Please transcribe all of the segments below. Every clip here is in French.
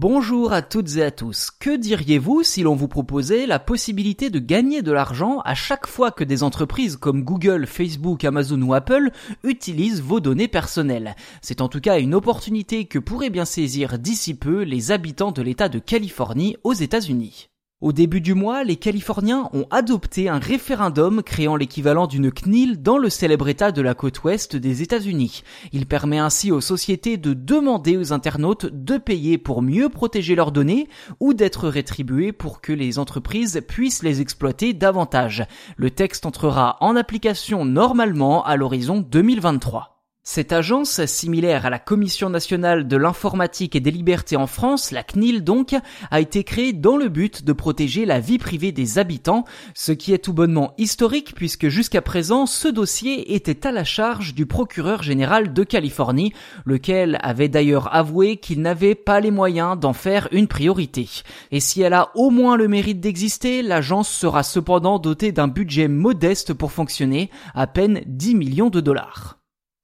Bonjour à toutes et à tous. Que diriez-vous si l'on vous proposait la possibilité de gagner de l'argent à chaque fois que des entreprises comme Google, Facebook, Amazon ou Apple utilisent vos données personnelles? C'est en tout cas une opportunité que pourraient bien saisir d'ici peu les habitants de l'État de Californie aux États-Unis. Au début du mois, les Californiens ont adopté un référendum créant l'équivalent d'une CNIL dans le célèbre État de la côte ouest des États-Unis. Il permet ainsi aux sociétés de demander aux internautes de payer pour mieux protéger leurs données ou d'être rétribués pour que les entreprises puissent les exploiter davantage. Le texte entrera en application normalement à l'horizon 2023. Cette agence, similaire à la Commission nationale de l'informatique et des libertés en France, la CNIL donc, a été créée dans le but de protéger la vie privée des habitants, ce qui est tout bonnement historique puisque jusqu'à présent ce dossier était à la charge du procureur général de Californie, lequel avait d'ailleurs avoué qu'il n'avait pas les moyens d'en faire une priorité. Et si elle a au moins le mérite d'exister, l'agence sera cependant dotée d'un budget modeste pour fonctionner, à peine 10 millions de dollars.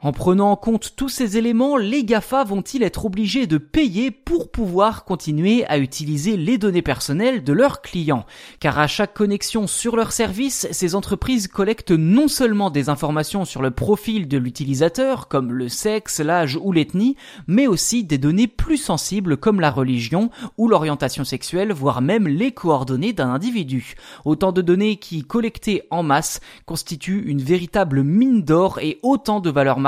En prenant en compte tous ces éléments, les GAFA vont-ils être obligés de payer pour pouvoir continuer à utiliser les données personnelles de leurs clients? Car à chaque connexion sur leur service, ces entreprises collectent non seulement des informations sur le profil de l'utilisateur, comme le sexe, l'âge ou l'ethnie, mais aussi des données plus sensibles comme la religion ou l'orientation sexuelle, voire même les coordonnées d'un individu. Autant de données qui, collectées en masse, constituent une véritable mine d'or et autant de valeurs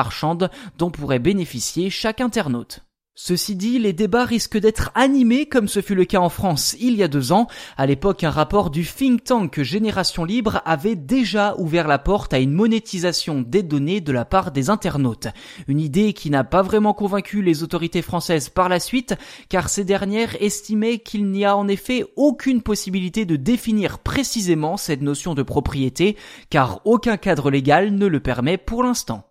dont pourrait bénéficier chaque internaute. Ceci dit, les débats risquent d'être animés comme ce fut le cas en France il y a deux ans. À l'époque, un rapport du think tank Génération Libre avait déjà ouvert la porte à une monétisation des données de la part des internautes. Une idée qui n'a pas vraiment convaincu les autorités françaises par la suite, car ces dernières estimaient qu'il n'y a en effet aucune possibilité de définir précisément cette notion de propriété, car aucun cadre légal ne le permet pour l'instant.